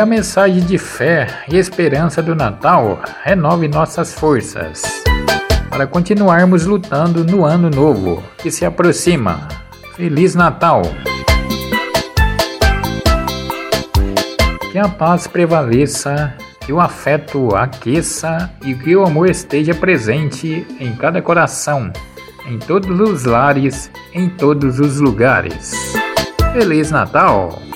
a mensagem de fé e esperança do Natal renove nossas forças para continuarmos lutando no ano novo que se aproxima. Feliz Natal! Que a paz prevaleça, que o afeto aqueça e que o amor esteja presente em cada coração, em todos os lares, em todos os lugares. Feliz Natal!